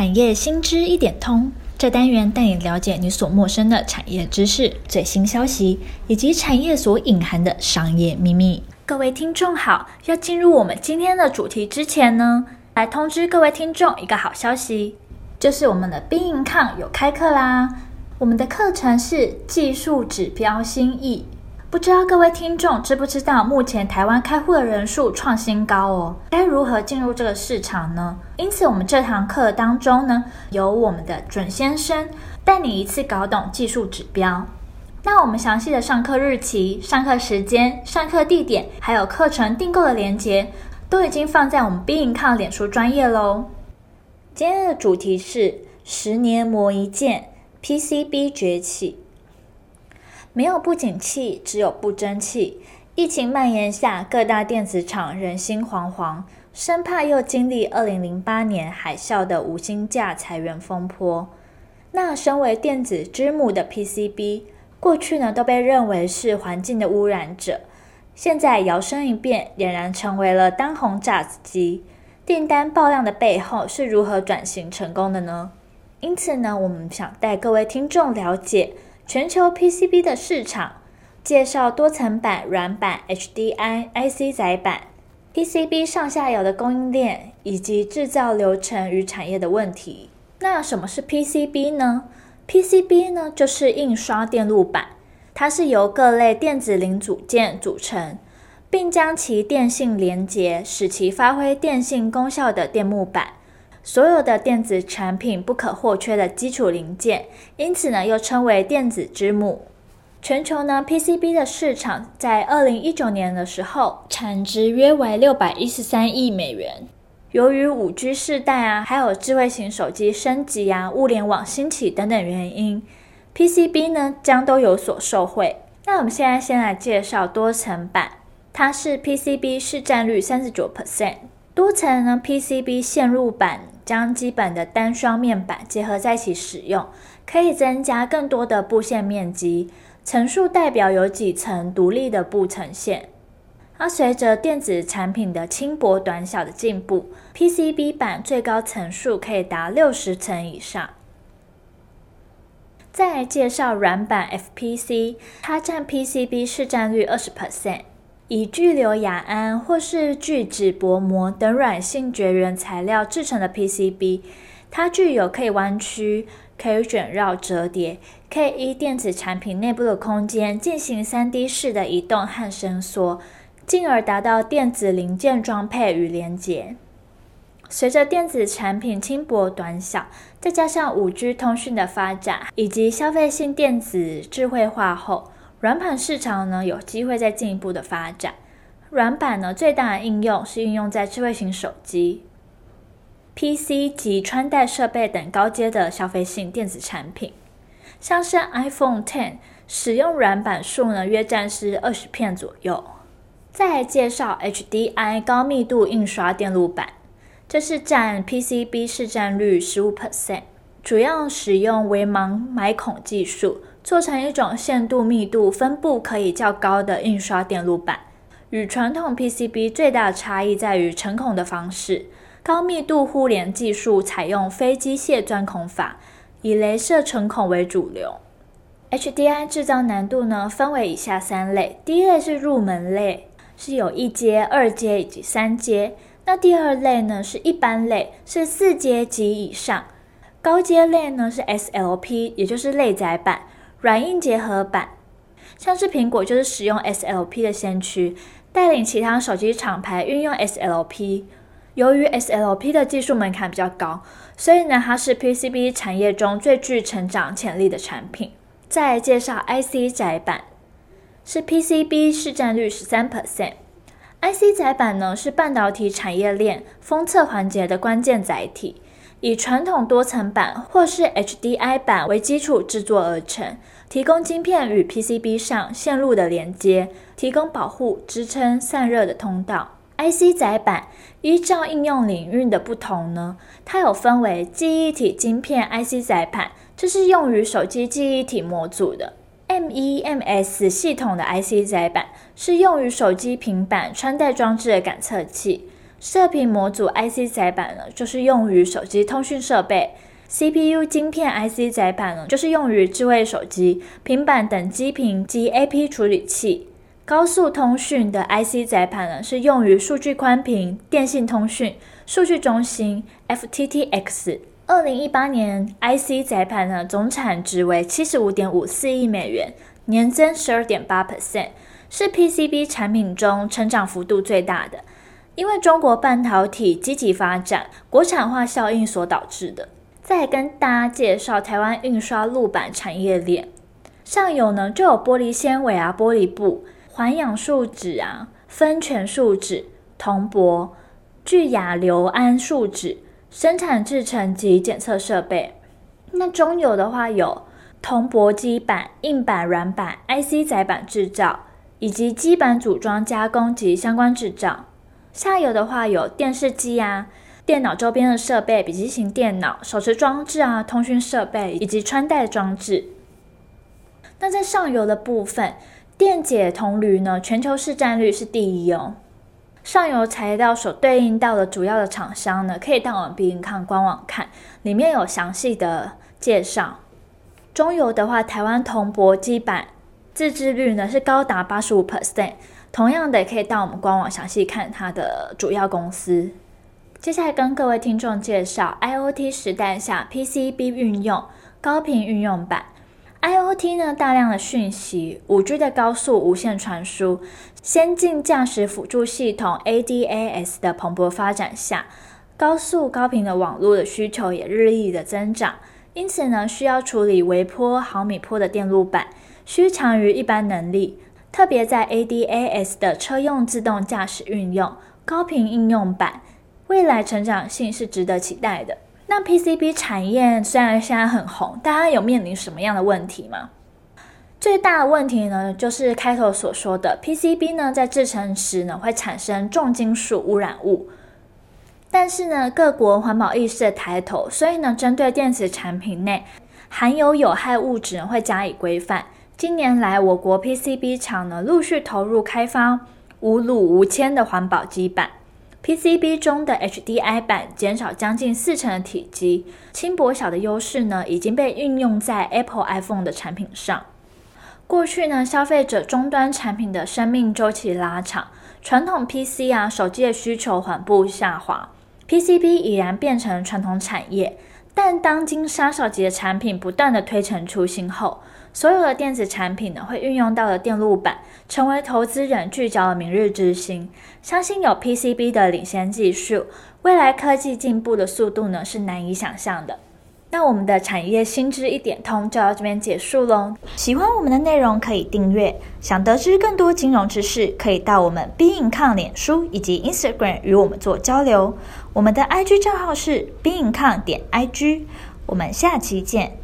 产业新知一点通，这单元带你了解你所陌生的产业知识、最新消息以及产业所隐含的商业秘密。各位听众好，要进入我们今天的主题之前呢，来通知各位听众一个好消息，就是我们的 Be-in-COM 有开课啦。我们的课程是技术指标新意。不知道各位听众知不知道，目前台湾开户的人数创新高哦，该如何进入这个市场呢？因此，我们这堂课当中呢，由我们的准先生带你一次搞懂技术指标。那我们详细的上课日期、上课时间、上课地点，还有课程订购的链接，都已经放在我们 Being 抗脸书专业喽。今天的主题是十年磨一剑，PCB 崛起。没有不景气，只有不争气。疫情蔓延下，各大电子厂人心惶惶，生怕又经历二零零八年海啸的无薪假裁员风波。那身为电子之母的 PCB，过去呢都被认为是环境的污染者，现在摇身一变，俨然成为了当红炸子鸡。订单爆量的背后是如何转型成功的呢？因此呢，我们想带各位听众了解。全球 PCB 的市场，介绍多层板、软板、HDI、IC 载板、PCB 上下游的供应链以及制造流程与产业的问题。那什么是 PCB 呢？PCB 呢，就是印刷电路板，它是由各类电子零组件组成，并将其电性连接，使其发挥电性功效的电路板。所有的电子产品不可或缺的基础零件，因此呢，又称为电子之母。全球呢，PCB 的市场在二零一九年的时候，产值约为六百一十三亿美元。由于五 G 世代啊，还有智慧型手机升级啊，物联网兴起等等原因，PCB 呢将都有所受惠。那我们现在先来介绍多层板，它是 PCB 市占率三十九 percent。多层呢，PCB 线路板将基本的单双面板结合在一起使用，可以增加更多的布线面积。层数代表有几层独立的布层线。而随着电子产品的轻薄短小的进步，PCB 板最高层数可以达六十层以上。再来介绍软板 FPC，它占 PCB 市占率二十 percent。以聚硫亚胺或是聚酯薄膜等软性绝缘材料制成的 PCB，它具有可以弯曲、可以卷绕、折叠，可以依电子产品内部的空间进行 3D 式的移动和伸缩，进而达到电子零件装配与连接。随着电子产品轻薄短小，再加上 5G 通讯的发展以及消费性电子智慧化后，软板市场呢，有机会再进一步的发展。软板呢，最大的应用是应用在智慧型手机、PC 及穿戴设备等高阶的消费性电子产品。像是 iPhone Ten 使用软板数呢，约占是二十片左右。再介绍 HDI 高密度印刷电路板，这是占 PCB 市占率十五 percent，主要使用微盲埋孔技术。做成一种线度密度分布可以较高的印刷电路板，与传统 PCB 最大的差异在于成孔的方式。高密度互联技术采用非机械钻孔法，以镭射成孔为主流。HDI 制造难度呢，分为以下三类：第一类是入门类，是有一阶、二阶以及三阶；那第二类呢是一般类，是四阶及以上；高阶类呢是 SLP，也就是类载板。软硬结合板，像是苹果就是使用 SLP 的先驱，带领其他手机厂牌运用 SLP。由于 SLP 的技术门槛比较高，所以呢，它是 PCB 产业中最具成长潜力的产品。再来介绍 IC 窄板，是 PCB 市占率十三 percent。IC 载板呢，是半导体产业链封测环节的关键载体。以传统多层板或是 HDI 板为基础制作而成，提供晶片与 PCB 上线路的连接，提供保护、支撑、散热的通道。IC 载板依照应用领域的不同呢，它有分为记忆体晶片 IC 载板，这是用于手机记忆体模组的；MEMS 系统的 IC 载板是用于手机、平板、穿戴装置的感测器。射频模组 IC 载板呢，就是用于手机通讯设备；CPU 晶片 IC 载板呢，就是用于智慧手机、平板等机频及 AP 处理器。高速通讯的 IC 载板呢，是用于数据宽频、电信通讯、数据中心 FTTX。二零一八年 IC 载板呢，总产值为七十五点五四亿美元，年增十二点八 percent，是 PCB 产品中成长幅度最大的。因为中国半导体积极发展，国产化效应所导致的。再跟大家介绍台湾印刷路板产业链，上游呢就有玻璃纤维啊、玻璃布。环氧树脂啊，酚醛树脂、铜箔、聚亚硫胺树脂生产制成及检测设备。那中游的话有铜箔基板、硬板、软板、IC 载板制造，以及基板组装加工及相关制造。下游的话有电视机啊、电脑周边的设备、笔记型电脑、手持装置啊、通讯设备以及穿戴装置。那在上游的部分。电解铜铝呢，全球市占率是第一哦。上游材料所对应到的主要的厂商呢，可以到我们 Be Income 官网看，里面有详细的介绍。中游的话，台湾铜箔基板自制率呢是高达八十五 percent，同样的也可以到我们官网详细看它的主要公司。接下来跟各位听众介绍 IoT 时代下 PCB 运用高频运用版。IoT 呢，大量的讯息、五 G 的高速无线传输、先进驾驶辅助系统 ADAS 的蓬勃发展下，高速高频的网络的需求也日益的增长。因此呢，需要处理微波、毫米波的电路板，需强于一般能力。特别在 ADAS 的车用自动驾驶运用，高频应用版，未来成长性是值得期待的。那 PCB 产业虽然现在很红，大家有面临什么样的问题吗？最大的问题呢，就是开头所说的 PCB 呢，在制成时呢会产生重金属污染物。但是呢，各国环保意识的抬头，所以呢，针对电子产品内含有有害物质会加以规范。近年来，我国 PCB 厂呢陆续投入开发无卤无铅的环保基板。PCB 中的 HDI 板减少将近四成的体积，轻薄小的优势呢，已经被运用在 Apple iPhone 的产品上。过去呢，消费者终端产品的生命周期拉长，传统 PC 啊手机的需求缓步下滑，PCB 已然变成传统产业。但当今杀手级的产品不断的推陈出新后，所有的电子产品呢，会运用到了电路板，成为投资人聚焦的明日之星。相信有 PCB 的领先技术，未来科技进步的速度呢，是难以想象的。那我们的产业新知一点通就到这边结束喽。喜欢我们的内容可以订阅，想得知更多金融知识，可以到我们 b e i n c o m 脸书以及 Instagram 与我们做交流。我们的 IG 账号是 b e i n c o m 点 IG，我们下期见。